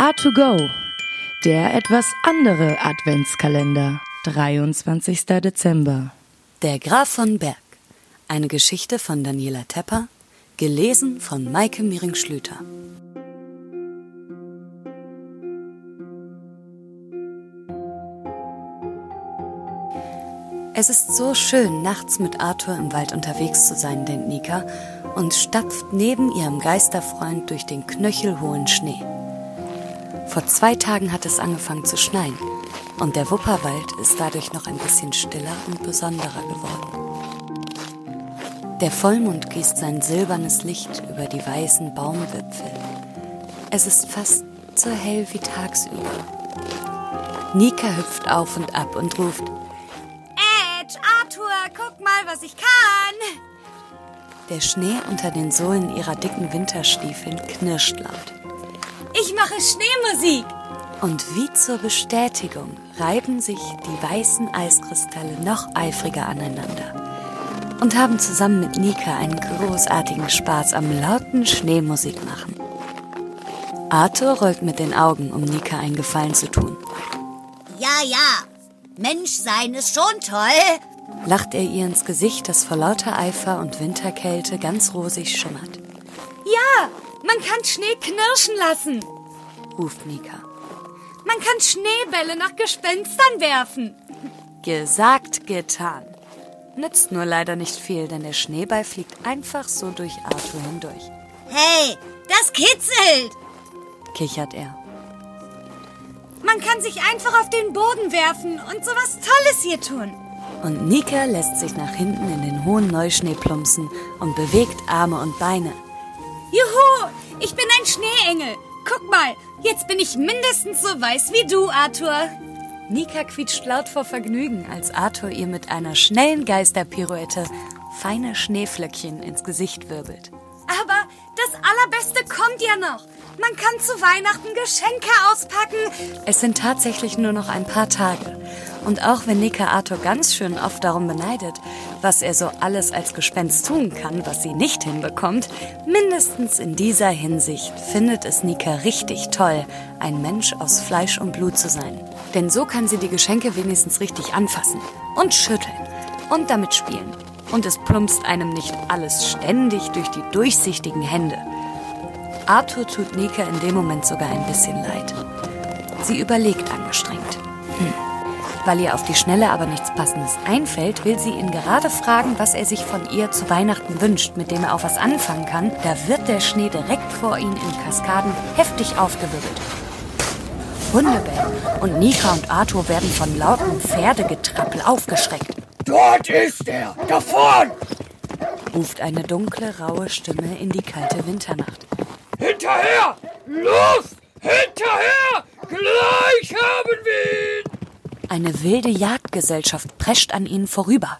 A2Go, der etwas andere Adventskalender. 23. Dezember. Der Graf von Berg. Eine Geschichte von Daniela Tepper, gelesen von Maike Miring-Schlüter. Es ist so schön, nachts mit Arthur im Wald unterwegs zu sein, denkt Nika und stapft neben ihrem Geisterfreund durch den knöchelhohen Schnee. Vor zwei Tagen hat es angefangen zu schneien und der Wupperwald ist dadurch noch ein bisschen stiller und besonderer geworden. Der Vollmond gießt sein silbernes Licht über die weißen Baumwipfel. Es ist fast so hell wie tagsüber. Nika hüpft auf und ab und ruft, Edge, Arthur, guck mal, was ich kann. der Schnee unter den Sohlen ihrer dicken Winterstiefeln knirscht laut. Ich mache Schneemusik. Und wie zur Bestätigung reiben sich die weißen Eiskristalle noch eifriger aneinander und haben zusammen mit Nika einen großartigen Spaß am lauten Schneemusik machen. Arthur rollt mit den Augen, um Nika einen Gefallen zu tun. Ja, ja. Menschsein ist schon toll. Lacht er ihr ins Gesicht, das vor lauter Eifer und Winterkälte ganz rosig schimmert, Ja, man kann Schnee knirschen lassen. Ruft Nika. Man kann Schneebälle nach Gespenstern werfen. Gesagt, getan. Nützt nur leider nicht viel, denn der Schneeball fliegt einfach so durch Arthur hindurch, Hey, das kitzelt. kichert er. Man kann sich einfach auf den Boden werfen und sowas Tolles hier tun. Und Nika lässt sich nach hinten in den hohen Neuschnee plumpsen und bewegt Arme und Beine. Juhu, ich bin ein Schneeengel. Guck mal, jetzt bin ich mindestens so weiß wie du, Arthur. Nika quietscht laut vor Vergnügen, als Arthur ihr mit einer schnellen Geisterpirouette feine Schneeflöckchen ins Gesicht wirbelt. Aber das Allerbeste kommt ja noch. Man kann zu Weihnachten Geschenke auspacken. Es sind tatsächlich nur noch ein paar Tage. Und auch wenn Nika Arthur ganz schön oft darum beneidet, was er so alles als Gespenst tun kann, was sie nicht hinbekommt, mindestens in dieser Hinsicht findet es Nika richtig toll, ein Mensch aus Fleisch und Blut zu sein. Denn so kann sie die Geschenke wenigstens richtig anfassen und schütteln und damit spielen. Und es plumpst einem nicht alles ständig durch die durchsichtigen Hände. Arthur tut Nika in dem Moment sogar ein bisschen leid. Sie überlegt angestrengt. Hm. Weil ihr auf die Schnelle aber nichts Passendes einfällt, will sie ihn gerade fragen, was er sich von ihr zu Weihnachten wünscht, mit dem er auch was anfangen kann. Da wird der Schnee direkt vor ihn in Kaskaden heftig aufgewirbelt. Hunde bellen und Nika und Arthur werden von lautem Pferdegetrappel aufgeschreckt. Dort ist er! Da vorn! Ruft eine dunkle, raue Stimme in die kalte Winternacht. Hinterher! Los! Hinterher! Gleich haben wir ihn! Eine wilde Jagdgesellschaft prescht an ihnen vorüber.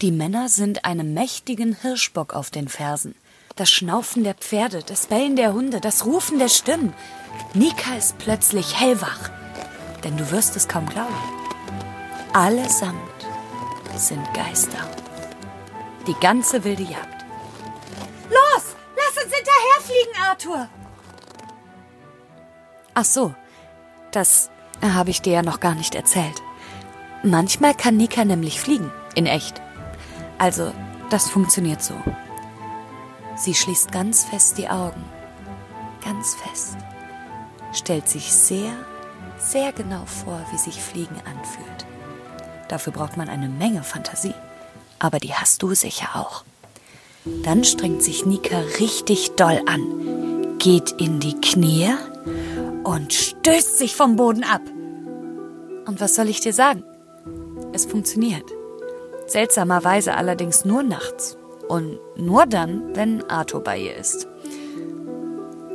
Die Männer sind einem mächtigen Hirschbock auf den Fersen. Das Schnaufen der Pferde, das Bellen der Hunde, das Rufen der Stimmen. Nika ist plötzlich hellwach. Denn du wirst es kaum glauben. Allesamt sind Geister. Die ganze wilde Jagd. Arthur. Ach so, das habe ich dir ja noch gar nicht erzählt. Manchmal kann Nika nämlich fliegen, in echt. Also, das funktioniert so. Sie schließt ganz fest die Augen, ganz fest, stellt sich sehr, sehr genau vor, wie sich Fliegen anfühlt. Dafür braucht man eine Menge Fantasie, aber die hast du sicher auch. Dann strengt sich Nika richtig doll an, geht in die Knie und stößt sich vom Boden ab. Und was soll ich dir sagen? Es funktioniert. Seltsamerweise allerdings nur nachts. Und nur dann, wenn Arthur bei ihr ist.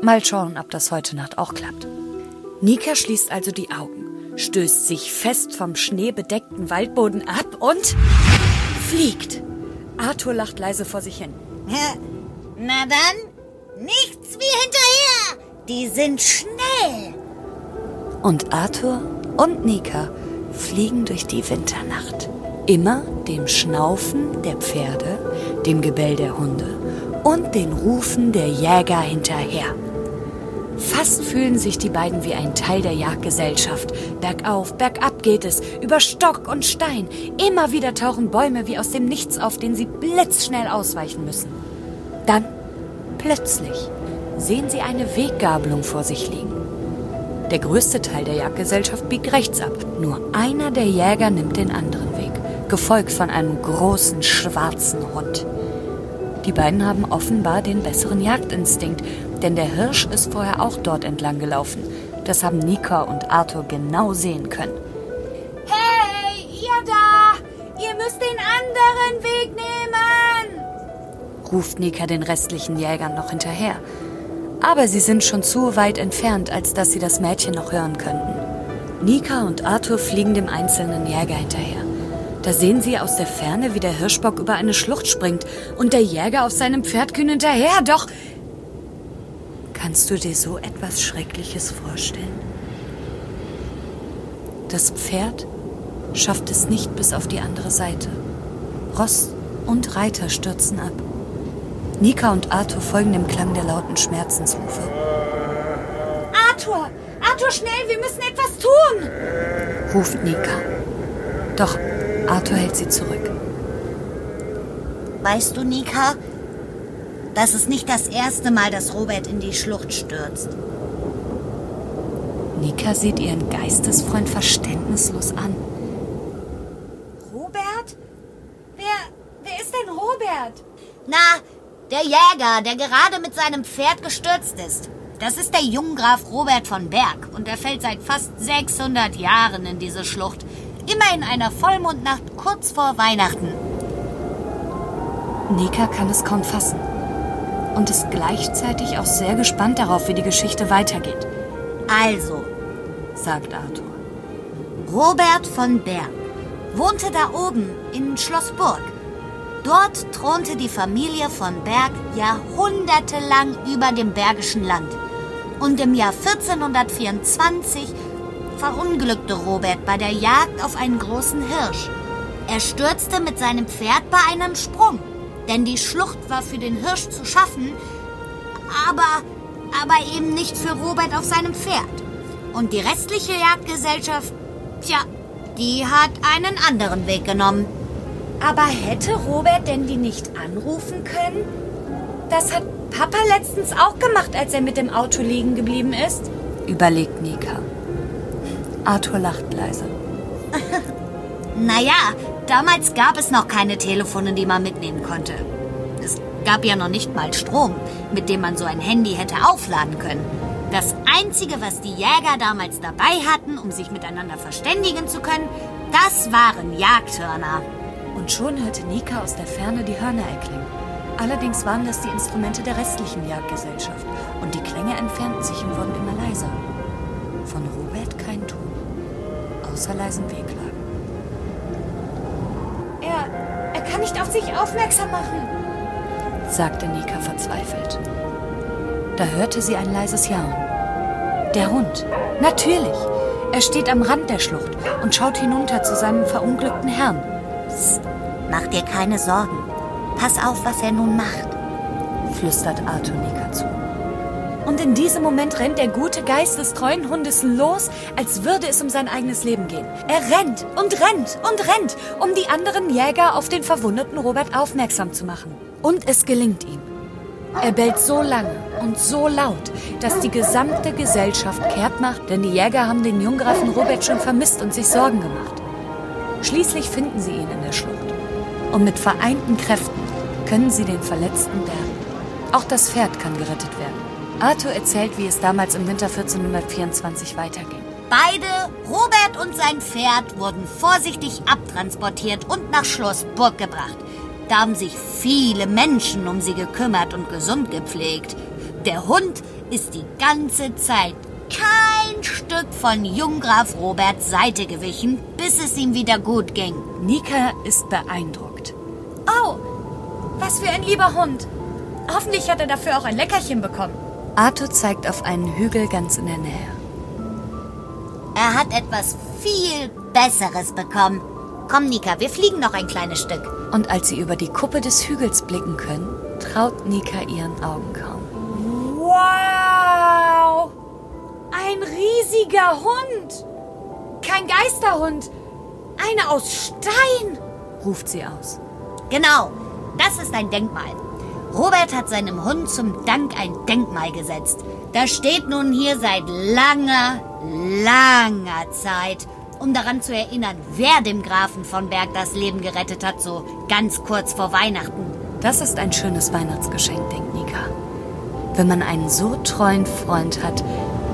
Mal schauen, ob das heute Nacht auch klappt. Nika schließt also die Augen, stößt sich fest vom schneebedeckten Waldboden ab und fliegt. Arthur lacht leise vor sich hin. Na dann, nichts wie hinterher. Die sind schnell. Und Arthur und Nika fliegen durch die Winternacht. Immer dem Schnaufen der Pferde, dem Gebell der Hunde und den Rufen der Jäger hinterher. Fast fühlen sich die beiden wie ein Teil der Jagdgesellschaft. Bergauf, bergab geht es, über Stock und Stein. Immer wieder tauchen Bäume wie aus dem Nichts auf, denen sie blitzschnell ausweichen müssen. Dann, plötzlich, sehen sie eine Weggabelung vor sich liegen. Der größte Teil der Jagdgesellschaft biegt rechts ab. Nur einer der Jäger nimmt den anderen Weg, gefolgt von einem großen schwarzen Hund. Die beiden haben offenbar den besseren Jagdinstinkt, denn der Hirsch ist vorher auch dort entlang gelaufen. Das haben Nika und Arthur genau sehen können. Hey, ihr da! Ihr müsst den anderen Weg nehmen! ruft Nika den restlichen Jägern noch hinterher. Aber sie sind schon zu weit entfernt, als dass sie das Mädchen noch hören könnten. Nika und Arthur fliegen dem einzelnen Jäger hinterher. Da sehen sie aus der Ferne, wie der Hirschbock über eine Schlucht springt und der Jäger auf seinem Pferd kühn hinterher. Doch kannst du dir so etwas Schreckliches vorstellen? Das Pferd schafft es nicht bis auf die andere Seite. Ross und Reiter stürzen ab. Nika und Arthur folgen dem Klang der lauten Schmerzensrufe. Arthur! Arthur, schnell, wir müssen etwas tun! ruft Nika. Doch Arthur hält sie zurück. Weißt du, Nika, das ist nicht das erste Mal, dass Robert in die Schlucht stürzt. Nika sieht ihren Geistesfreund verständnislos an. Robert? Wer, wer ist denn Robert? Na, der Jäger, der gerade mit seinem Pferd gestürzt ist. Das ist der Junggraf Robert von Berg und er fällt seit fast 600 Jahren in diese Schlucht. Immer in einer Vollmondnacht kurz vor Weihnachten. Nika kann es kaum fassen und ist gleichzeitig auch sehr gespannt darauf, wie die Geschichte weitergeht. Also, sagt Arthur. Robert von Berg wohnte da oben in Schlossburg. Dort thronte die Familie von Berg jahrhundertelang über dem Bergischen Land. Und im Jahr 1424 verunglückte Robert bei der Jagd auf einen großen Hirsch. Er stürzte mit seinem Pferd bei einem Sprung, denn die Schlucht war für den Hirsch zu schaffen, aber, aber eben nicht für Robert auf seinem Pferd. Und die restliche Jagdgesellschaft, tja, die hat einen anderen Weg genommen. Aber hätte Robert denn die nicht anrufen können? Das hat Papa letztens auch gemacht, als er mit dem Auto liegen geblieben ist. Überlegt Nika. Arthur lacht leise. Naja, damals gab es noch keine Telefone, die man mitnehmen konnte. Es gab ja noch nicht mal Strom, mit dem man so ein Handy hätte aufladen können. Das Einzige, was die Jäger damals dabei hatten, um sich miteinander verständigen zu können, das waren Jagdhörner. Und schon hörte Nika aus der Ferne die Hörner erklingen. Allerdings waren das die Instrumente der restlichen Jagdgesellschaft und die Klänge entfernten sich und wurden immer leiser. Von Robert kein Ton, außer leisen Wehklagen. Er, er kann nicht auf sich aufmerksam machen, sagte Nika verzweifelt. Da hörte sie ein leises Jauen. Der Hund. Natürlich. Er steht am Rand der Schlucht und schaut hinunter zu seinem verunglückten Herrn. Psst, mach dir keine Sorgen. Pass auf, was er nun macht, flüstert Arthur Nika zu. Und in diesem Moment rennt der gute Geist des treuen Hundes los, als würde es um sein eigenes Leben gehen. Er rennt und rennt und rennt, um die anderen Jäger auf den verwundeten Robert aufmerksam zu machen. Und es gelingt ihm. Er bellt so lange und so laut, dass die gesamte Gesellschaft kehrt macht, denn die Jäger haben den Junggrafen Robert schon vermisst und sich Sorgen gemacht. Schließlich finden sie ihn in der Schlucht. Und mit vereinten Kräften können sie den Verletzten bergen. Auch das Pferd kann gerettet werden. Arthur erzählt, wie es damals im Winter 1424 weiterging. Beide, Robert und sein Pferd, wurden vorsichtig abtransportiert und nach Schloss Burg gebracht. Da haben sich viele Menschen um sie gekümmert und gesund gepflegt. Der Hund ist die ganze Zeit kein Stück von Junggraf Roberts Seite gewichen, bis es ihm wieder gut ging. Nika ist beeindruckt. Was für ein lieber Hund. Hoffentlich hat er dafür auch ein Leckerchen bekommen. Arthur zeigt auf einen Hügel ganz in der Nähe. Er hat etwas viel Besseres bekommen. Komm, Nika, wir fliegen noch ein kleines Stück. Und als sie über die Kuppe des Hügels blicken können, traut Nika ihren Augen kaum. Wow! richtiger Hund. Kein Geisterhund. Einer aus Stein, ruft sie aus. Genau, das ist ein Denkmal. Robert hat seinem Hund zum Dank ein Denkmal gesetzt. Das steht nun hier seit langer, langer Zeit, um daran zu erinnern, wer dem Grafen von Berg das Leben gerettet hat, so ganz kurz vor Weihnachten. Das ist ein schönes Weihnachtsgeschenk, denkt Nika. Wenn man einen so treuen Freund hat,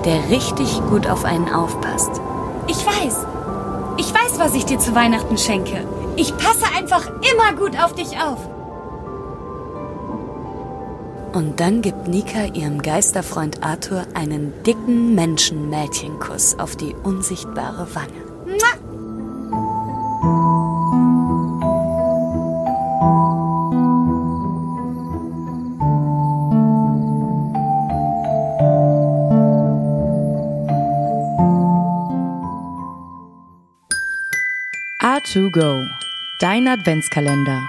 der richtig gut auf einen aufpasst. Ich weiß. Ich weiß, was ich dir zu Weihnachten schenke. Ich passe einfach immer gut auf dich auf. Und dann gibt Nika ihrem Geisterfreund Arthur einen dicken Menschenmädchenkuss auf die unsichtbare Wange. A2Go, dein Adventskalender.